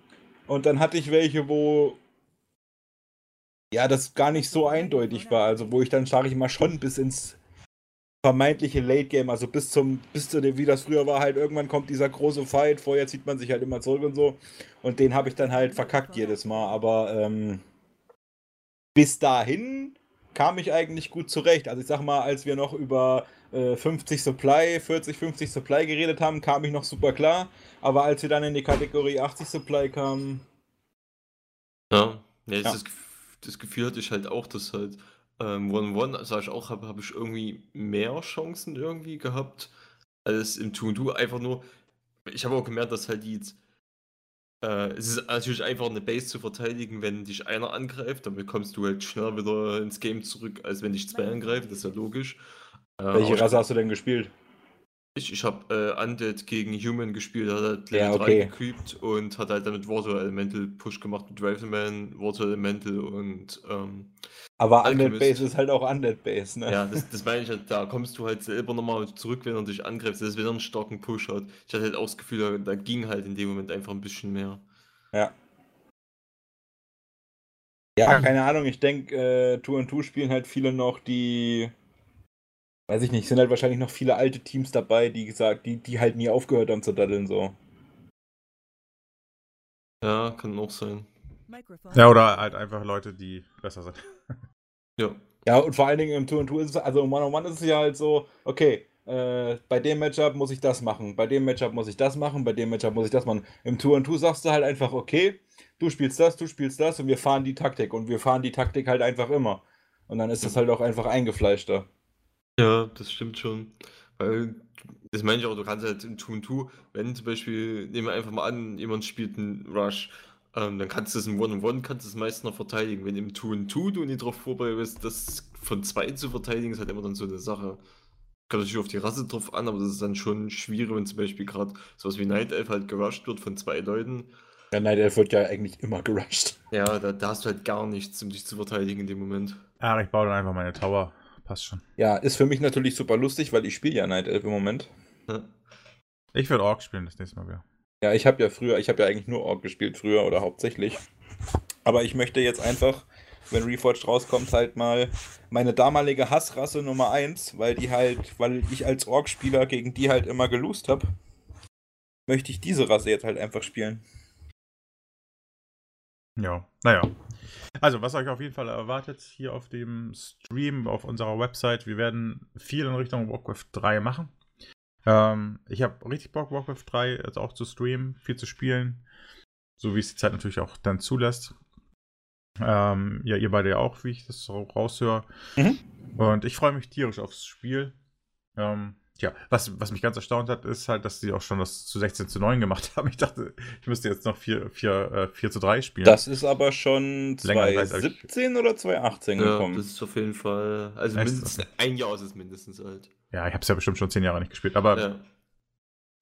und dann hatte ich welche, wo ja, das gar nicht so eindeutig war. Also wo ich dann, sage ich mal, schon bis ins vermeintliche Late Game, also bis zum, bis zu dem, wie das früher war, halt irgendwann kommt dieser große Fight, vorher zieht man sich halt immer zurück und so. Und den habe ich dann halt verkackt jedes Mal. Aber ähm, bis dahin kam ich eigentlich gut zurecht. Also ich sag mal, als wir noch über äh, 50 Supply, 40, 50 Supply geredet haben, kam ich noch super klar. Aber als wir dann in die Kategorie 80 Supply kamen. Ja, ja, ja. Das, das, Gefühl hatte ich halt auch, dass halt ähm, One-One, sag ich auch, habe hab ich irgendwie mehr Chancen irgendwie gehabt als im Two-Do. Einfach nur, ich habe auch gemerkt, dass halt die jetzt äh, es ist natürlich einfach eine Base zu verteidigen, wenn dich einer angreift, dann bekommst du halt schneller wieder ins Game zurück, als wenn dich zwei angreifen, das ist ja logisch. Äh, Welche Rasse hast du denn gespielt? Ich, ich habe äh, Undead gegen Human gespielt, hat halt Level ja, okay. 3 gecreept und hat halt dann mit Water Elemental Push gemacht mit Rifleman, Water Elemental und ähm, Aber Undead Base ist halt auch Undead Base, ne? Ja, das, das meine ich halt, da kommst du halt selber nochmal zurück, wenn er dich angreift, das ist wieder einen starken Push hat. Ich hatte halt auch das Gefühl, da, da ging halt in dem Moment einfach ein bisschen mehr. Ja. Ja, keine Ahnung, ich denke, äh, Tour und Tour spielen halt viele noch, die weiß ich nicht, sind halt wahrscheinlich noch viele alte Teams dabei, die gesagt, die, die halt nie aufgehört haben zu daddeln so. Ja, kann auch sein. Ja, oder halt einfach Leute, die besser sind. ja. Ja, und vor allen Dingen im Tour und Tour ist es, also im One-on-One ist es ja halt so, okay, äh, bei dem Matchup muss ich das machen, bei dem Matchup muss ich das machen, bei dem Matchup muss ich das machen. Im Tour und Tour sagst du halt einfach, okay, du spielst das, du spielst das und wir fahren die Taktik und wir fahren die Taktik halt einfach immer. Und dann ist das halt auch einfach eingefleischter. Ja, das stimmt schon. Weil, das meine ich auch, du kannst halt im Two Two, wenn zum Beispiel, nehmen wir einfach mal an, jemand spielt einen Rush, ähm, dann kannst du es im One-on-One, kannst du es meist noch verteidigen. Wenn im Two-in-Two du nicht darauf vorbereitet bist, das von zwei zu verteidigen, ist halt immer dann so eine Sache. Kommt natürlich auf die Rasse drauf an, aber das ist dann schon schwierig, wenn zum Beispiel gerade sowas wie Night Elf halt gerusht wird von zwei Leuten. Ja, Night Elf wird ja eigentlich immer gerusht. Ja, da, da hast du halt gar nichts, um dich zu verteidigen in dem Moment. Ja, ich baue dann einfach meine Tower passt schon. Ja, ist für mich natürlich super lustig, weil ich spiele ja Night Elf im Moment. Ich würde Ork spielen das nächste Mal wieder. Ja, ich habe ja früher, ich habe ja eigentlich nur Ork gespielt früher oder hauptsächlich. Aber ich möchte jetzt einfach, wenn Reforged rauskommt, halt mal meine damalige Hassrasse Nummer 1, weil die halt, weil ich als Ork-Spieler gegen die halt immer gelost habe, möchte ich diese Rasse jetzt halt einfach spielen. Ja, naja. Also, was euch auf jeden Fall erwartet hier auf dem Stream, auf unserer Website, wir werden viel in Richtung Warcraft 3 machen. Ähm, ich habe richtig Bock, Warcraft 3 jetzt auch zu streamen, viel zu spielen. So wie es die Zeit natürlich auch dann zulässt. Ähm, ja, ihr beide ja auch, wie ich das so raushöre. Mhm. Und ich freue mich tierisch aufs Spiel. Ähm, ja, was, was mich ganz erstaunt hat, ist halt, dass sie auch schon das zu 16 zu 9 gemacht haben. Ich dachte, ich müsste jetzt noch 4, 4, äh, 4 zu 3 spielen. Das ist aber schon 2017 oder 2018 ja, gekommen. Das ist auf jeden Fall. Also mindestens ein Jahr ist es mindestens alt. Ja, ich habe es ja bestimmt schon 10 Jahre nicht gespielt, aber ja.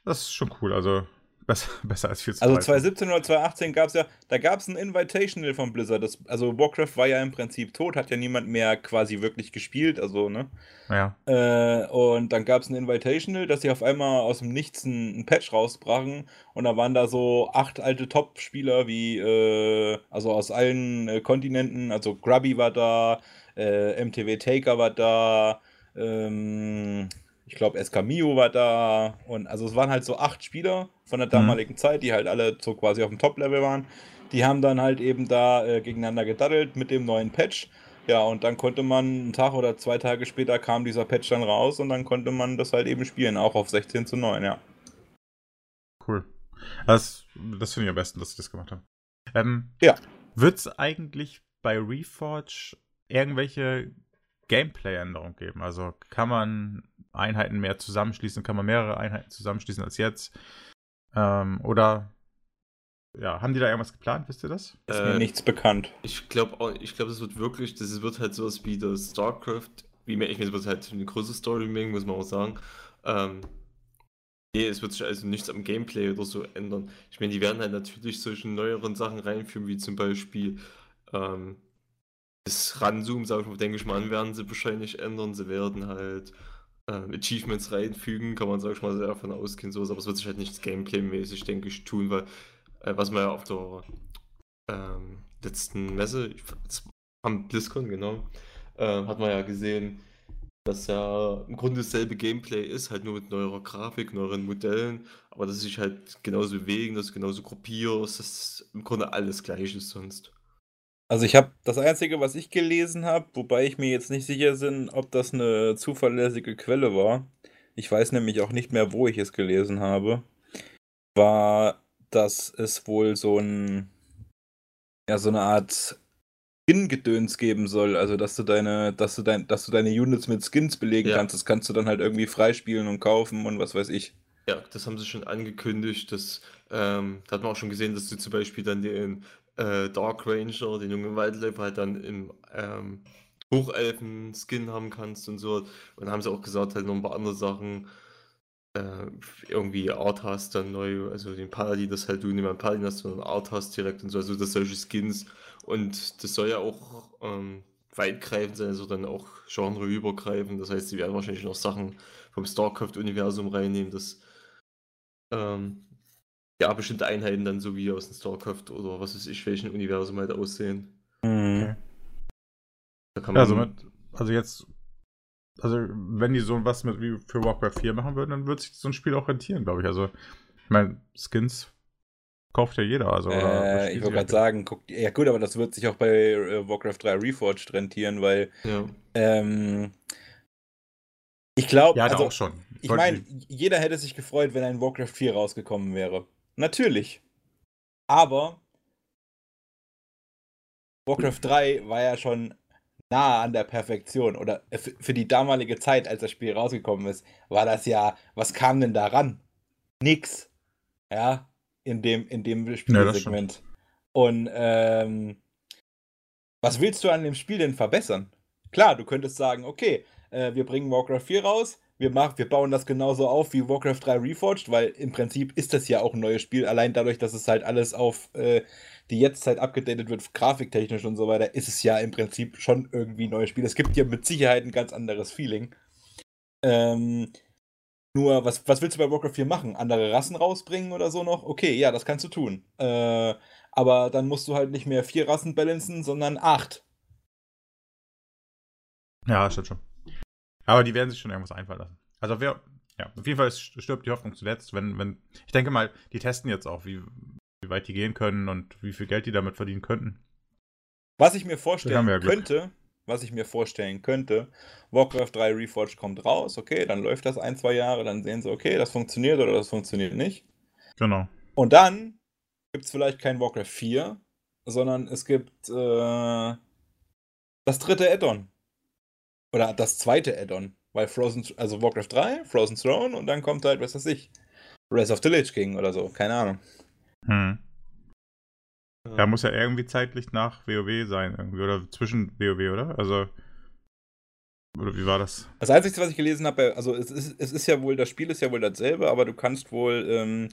das ist schon cool. Also Besser, besser als 4 zu Also 2017 oder 2018 gab es ja, da gab es ein Invitational von Blizzard. Das, also Warcraft war ja im Prinzip tot, hat ja niemand mehr quasi wirklich gespielt, also, ne? Ja. Äh, und dann gab es ein Invitational, dass sie auf einmal aus dem Nichts ein, Patch rausbrachen und da waren da so acht alte Top-Spieler wie, äh, also aus allen äh, Kontinenten, also Grubby war da, äh, MTV Taker war da, ähm, ich glaube, Escamillo war da und also es waren halt so acht Spieler von der mhm. damaligen mhm. Zeit, die halt alle so quasi auf dem Top-Level waren. Die haben dann halt eben da äh, gegeneinander gedaddelt mit dem neuen Patch. Ja, und dann konnte man einen Tag oder zwei Tage später kam dieser Patch dann raus und dann konnte man das halt eben spielen, auch auf 16 zu 9, ja. Cool. Das, das finde ich am besten, dass sie das gemacht haben. Ähm, ja. Wird es eigentlich bei Reforge irgendwelche Gameplay-Änderungen geben? Also kann man Einheiten mehr zusammenschließen, kann man mehrere Einheiten zusammenschließen als jetzt. Ähm, oder ja, haben die da irgendwas geplant, wisst ihr das? Ist äh, mir nichts bekannt. Ich glaube, ich glaube, das wird wirklich, das wird halt sowas wie das StarCraft, wie mehr, ich meine, es wird halt eine große Story muss man auch sagen. Ähm, nee, es wird sich also nichts am Gameplay oder so ändern. Ich meine, die werden halt natürlich solche neueren Sachen reinführen, wie zum Beispiel ähm, das Ranzoom, sag ich mal, denke ich mal werden sie wahrscheinlich ändern. Sie werden halt äh, Achievements reinfügen, kann man, sag ich mal, sehr davon ausgehen, so, aber es wird sich halt nichts Gameplay-mäßig, denke ich, tun, weil, äh, was man ja auf der ähm, letzten Messe, am BlizzCon, genau, äh, hat man ja gesehen, dass ja im Grunde dasselbe Gameplay ist, halt nur mit neuerer Grafik, neueren Modellen, aber dass sich halt genauso bewegen, dass du genauso gruppierst, dass im Grunde alles gleich ist sonst. Also ich habe das Einzige, was ich gelesen habe, wobei ich mir jetzt nicht sicher bin, ob das eine zuverlässige Quelle war. Ich weiß nämlich auch nicht mehr, wo ich es gelesen habe. War, dass es wohl so ein ja so eine Art Skin-Gedöns geben soll. Also dass du deine, dass du dein, dass du deine Units mit Skins belegen ja. kannst. Das kannst du dann halt irgendwie freispielen und kaufen und was weiß ich. Ja, das haben sie schon angekündigt. Das, ähm, da hat man auch schon gesehen, dass du zum Beispiel dann den äh, Dark Ranger, den jungen Waldläufer, halt dann im ähm, Hochelfen-Skin haben kannst und so. Und dann haben sie auch gesagt, halt noch ein paar andere Sachen. Äh, irgendwie Art hast dann neu, also den Paladin, das halt du nicht mehr Paladin hast, sondern Art hast direkt und so, also das solche Skins. Und das soll ja auch ähm, weitgreifend sein, also dann auch genreübergreifend. Das heißt, sie werden wahrscheinlich noch Sachen vom StarCraft-Universum reinnehmen, das ähm, ja, bestimmte Einheiten dann so wie aus dem StarCraft oder was weiß ich, welchen Universum halt aussehen. Mhm. Da kann man ja, also, mit, also jetzt, also wenn die so was mit wie für Warcraft 4 machen würden, dann würde sich so ein Spiel auch rentieren, glaube ich. Also, ich meine, Skins kauft ja jeder. Also, äh, ich wollte gerade sagen, guck, ja gut, aber das wird sich auch bei äh, Warcraft 3 Reforged rentieren, weil ja. ähm, ich glaube, ja, also, auch schon. Ich, ich meine, jeder hätte sich gefreut, wenn ein Warcraft 4 rausgekommen wäre. Natürlich. Aber Warcraft 3 war ja schon nah an der Perfektion. Oder für die damalige Zeit, als das Spiel rausgekommen ist, war das ja, was kam denn da ran? Nix. Ja, in dem, in dem Spielsegment. Ja, Und ähm, was willst du an dem Spiel denn verbessern? Klar, du könntest sagen, okay, äh, wir bringen Warcraft 4 raus, wir, machen, wir bauen das genauso auf wie Warcraft 3 Reforged, weil im Prinzip ist das ja auch ein neues Spiel. Allein dadurch, dass es halt alles auf äh, die Jetztzeit abgedatet wird, grafiktechnisch und so weiter, ist es ja im Prinzip schon irgendwie ein neues Spiel. Es gibt ja mit Sicherheit ein ganz anderes Feeling. Ähm, nur, was, was willst du bei Warcraft 4 machen? Andere Rassen rausbringen oder so noch? Okay, ja, das kannst du tun. Äh, aber dann musst du halt nicht mehr vier Rassen balancen, sondern acht. Ja, stimmt schon. Aber die werden sich schon irgendwas einfallen lassen. Also wer, ja, auf jeden Fall stirbt die Hoffnung zuletzt, wenn, wenn, ich denke mal, die testen jetzt auch, wie, wie weit die gehen können und wie viel Geld die damit verdienen könnten. Was ich mir vorstellen ja könnte, was ich mir vorstellen könnte, Warcraft 3 Reforged kommt raus, okay, dann läuft das ein, zwei Jahre, dann sehen sie, okay, das funktioniert oder das funktioniert nicht. Genau. Und dann gibt es vielleicht kein Warcraft 4, sondern es gibt äh, das dritte Add-on. Oder das zweite Add-on. Weil Frozen, also Warcraft 3, Frozen Throne und dann kommt halt, was weiß ich, Rise of the Lich King oder so, keine Ahnung. Hm. Ja, muss ja irgendwie zeitlich nach WoW sein, irgendwie, oder zwischen WoW, oder? Also. Oder wie war das? Das Einzige, was ich gelesen habe, also es ist, es ist ja wohl, das Spiel ist ja wohl dasselbe, aber du kannst wohl ähm,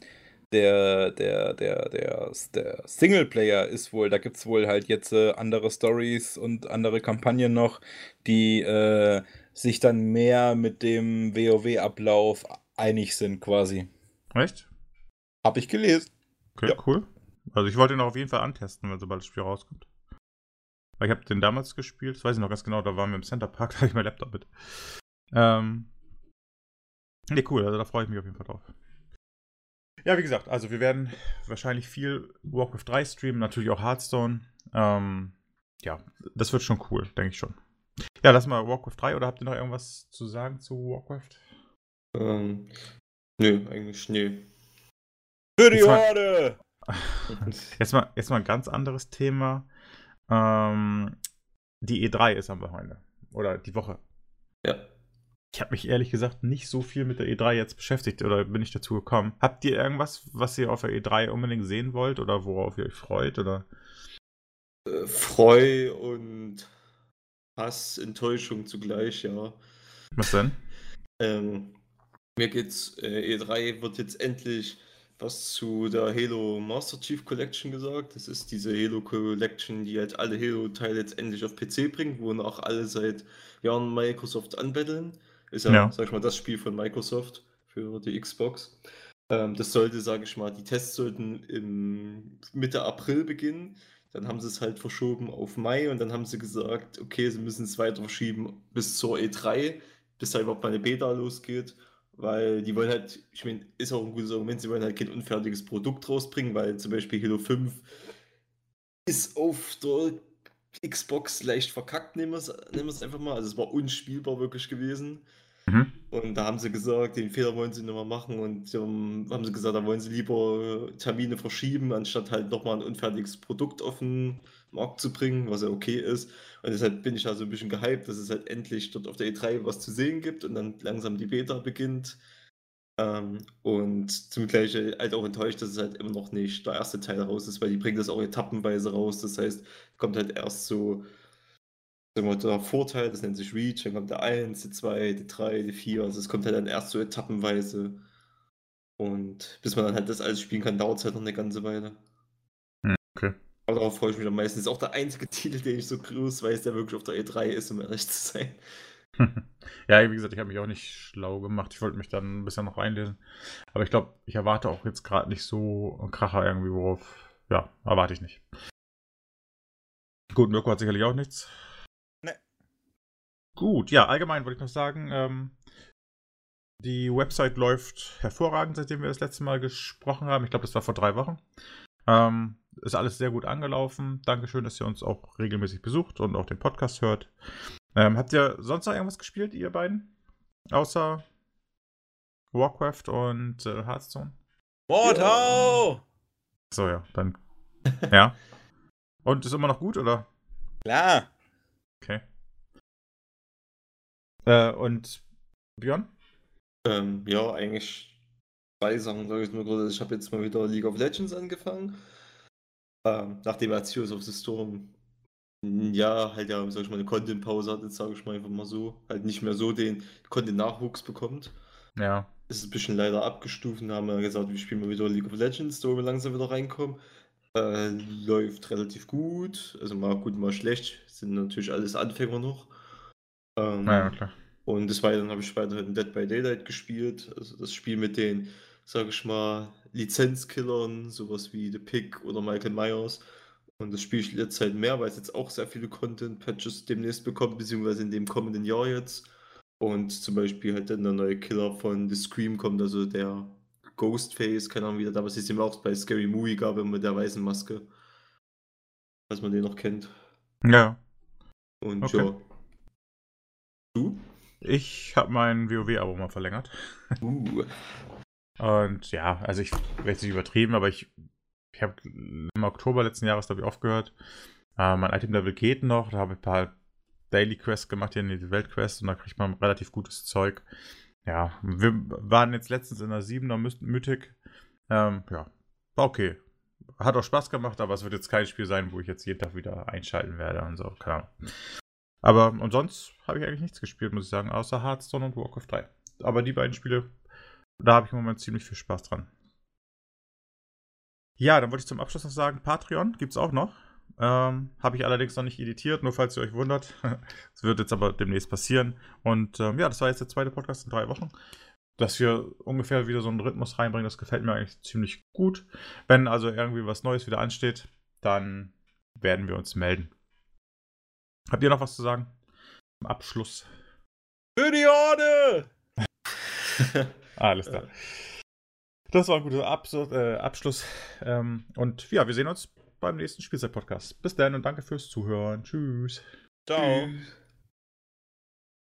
der, der, der, der, der Singleplayer ist wohl, da gibt es wohl halt jetzt äh, andere Stories und andere Kampagnen noch, die äh, sich dann mehr mit dem WoW-Ablauf einig sind, quasi. Echt? Hab ich gelesen. Okay, ja. cool. Also ich wollte ihn auf jeden Fall antesten, wenn sobald das Spiel rauskommt. Weil ich habe den damals gespielt, das weiß ich noch ganz genau, da waren wir im Center Park, da habe ich mein Laptop mit. Ähm. Ne, cool, also da freue ich mich auf jeden Fall drauf. Ja, wie gesagt, also wir werden wahrscheinlich viel Warcraft 3 streamen, natürlich auch Hearthstone. Ähm, ja, das wird schon cool, denke ich schon. Ja, lass mal Warcraft 3 oder habt ihr noch irgendwas zu sagen zu Warcraft? Ähm, nö, eigentlich nö. Für die Horde! Jetzt mal, jetzt mal ein ganz anderes Thema. Ähm, die E3 ist am Wochenende. Oder die Woche. Ja. Ich habe mich ehrlich gesagt nicht so viel mit der E3 jetzt beschäftigt oder bin ich dazu gekommen. Habt ihr irgendwas, was ihr auf der E3 unbedingt sehen wollt oder worauf ihr euch freut? Oder? Äh, Freu und Hass, Enttäuschung zugleich, ja. Was denn? Ähm, mir geht's, äh, E3 wird jetzt endlich was zu der Halo Master Chief Collection gesagt. Das ist diese Halo Collection, die halt alle Halo-Teile jetzt endlich auf PC bringt, wo auch alle seit Jahren Microsoft anbetteln. Ist ja, ja, sag ich mal, das Spiel von Microsoft für die Xbox. Ähm, das sollte, sage ich mal, die Tests sollten im Mitte April beginnen. Dann haben sie es halt verschoben auf Mai und dann haben sie gesagt, okay, sie müssen es weiter verschieben bis zur E3, bis da überhaupt mal eine Beta losgeht. Weil die wollen halt, ich meine, ist auch ein gutes Argument, sie wollen halt kein unfertiges Produkt rausbringen, weil zum Beispiel Halo 5 ist auf der Xbox leicht verkackt, nehmen wir es, einfach mal. Also es war unspielbar wirklich gewesen. Mhm. Und da haben sie gesagt, den Fehler wollen sie nicht mehr machen und um, haben sie gesagt, da wollen sie lieber Termine verschieben, anstatt halt nochmal ein unfertiges Produkt auf den Markt zu bringen, was ja okay ist. Und deshalb bin ich da so ein bisschen gehypt, dass es halt endlich dort auf der E3 was zu sehen gibt und dann langsam die Beta beginnt. Ähm, und zum Gleichen halt auch enttäuscht, dass es halt immer noch nicht der erste Teil raus ist, weil die bringen das auch etappenweise raus. Das heißt, kommt halt erst so der Vorteil, das nennt sich Reach, dann kommt der 1, die 2, die 3, die 4. Also es kommt halt dann erst so etappenweise. Und bis man dann halt das alles spielen kann, dauert es halt noch eine ganze Weile. Hm, okay. Aber darauf freue ich mich am meisten. Das ist auch der einzige Titel, den ich so groß weiß, der wirklich auf der E3 ist, um ehrlich zu sein. Ja, wie gesagt, ich habe mich auch nicht schlau gemacht. Ich wollte mich dann ein bisschen noch reinlesen. Aber ich glaube, ich erwarte auch jetzt gerade nicht so einen Kracher irgendwie, worauf. Ja, erwarte ich nicht. Gut, Mirko hat sicherlich auch nichts. Ne. Gut, ja, allgemein wollte ich noch sagen, ähm, die Website läuft hervorragend, seitdem wir das letzte Mal gesprochen haben. Ich glaube, das war vor drei Wochen. Ähm, ist alles sehr gut angelaufen. Dankeschön, dass ihr uns auch regelmäßig besucht und auch den Podcast hört. Ähm, habt ihr sonst noch irgendwas gespielt, ihr beiden? Außer Warcraft und äh, Hearthstone? Mortal! So, ja, dann. ja. Und ist immer noch gut, oder? Klar. Okay. Äh, und Björn? Ähm, ja, eigentlich zwei Sachen, sage ich mal gerade. Ich habe jetzt mal wieder League of Legends angefangen. Ähm, nachdem er Heroes of the Storm ja, halt ja, sag ich mal, eine Content-Pause hat, jetzt sage ich mal einfach mal so, halt nicht mehr so den Content-Nachwuchs bekommt. Ja. Ist ein bisschen leider abgestuft und haben ja gesagt, wir spielen mal wieder League of Legends, da wir langsam wieder reinkommen. Äh, läuft relativ gut, also mal gut, mal schlecht, sind natürlich alles Anfänger noch. Ähm, ja, klar. Und des Weiteren habe ich weiterhin Dead by Daylight gespielt, also das Spiel mit den, sag ich mal, Lizenzkillern, sowas wie The Pick oder Michael Myers. Und das spiele ich jetzt halt mehr, weil es jetzt auch sehr viele Content-Patches demnächst bekommt, beziehungsweise in dem kommenden Jahr jetzt. Und zum Beispiel halt dann der neue Killer von The Scream kommt, also der Ghostface, keine Ahnung, wie der damals ist, den auch bei Scary Movie gab, mit der weißen Maske. Falls man den noch kennt. Ja. Und okay. ja. Du? Ich habe mein WoW-Abo mal verlängert. Uh. Und ja, also ich werde es nicht übertrieben, aber ich, ich habe im Oktober letzten Jahres, glaube ich, aufgehört. Äh, mein Item-Level geht noch, da habe ich ein paar Daily Quests gemacht hier in die Weltquest und da kriegt man relativ gutes Zeug. Ja, wir waren jetzt letztens in der 7er Mythic. Ähm, ja, war okay. Hat auch Spaß gemacht, aber es wird jetzt kein Spiel sein, wo ich jetzt jeden Tag wieder einschalten werde und so, keine Ahnung. Aber und sonst habe ich eigentlich nichts gespielt, muss ich sagen, außer Hearthstone und Warcraft 3. Aber die beiden Spiele, da habe ich im Moment ziemlich viel Spaß dran. Ja, dann wollte ich zum Abschluss noch sagen, Patreon gibt es auch noch. Ähm, Habe ich allerdings noch nicht editiert, nur falls ihr euch wundert. Das wird jetzt aber demnächst passieren. Und ähm, ja, das war jetzt der zweite Podcast in drei Wochen. Dass wir ungefähr wieder so einen Rhythmus reinbringen, das gefällt mir eigentlich ziemlich gut. Wenn also irgendwie was Neues wieder ansteht, dann werden wir uns melden. Habt ihr noch was zu sagen? Zum Abschluss. Für die Orde! Alles klar. Das war ein guter Abs äh, Abschluss. Ähm, und ja, wir sehen uns beim nächsten Spielzeit-Podcast. Bis dann und danke fürs Zuhören. Tschüss. Ciao. Tschüss.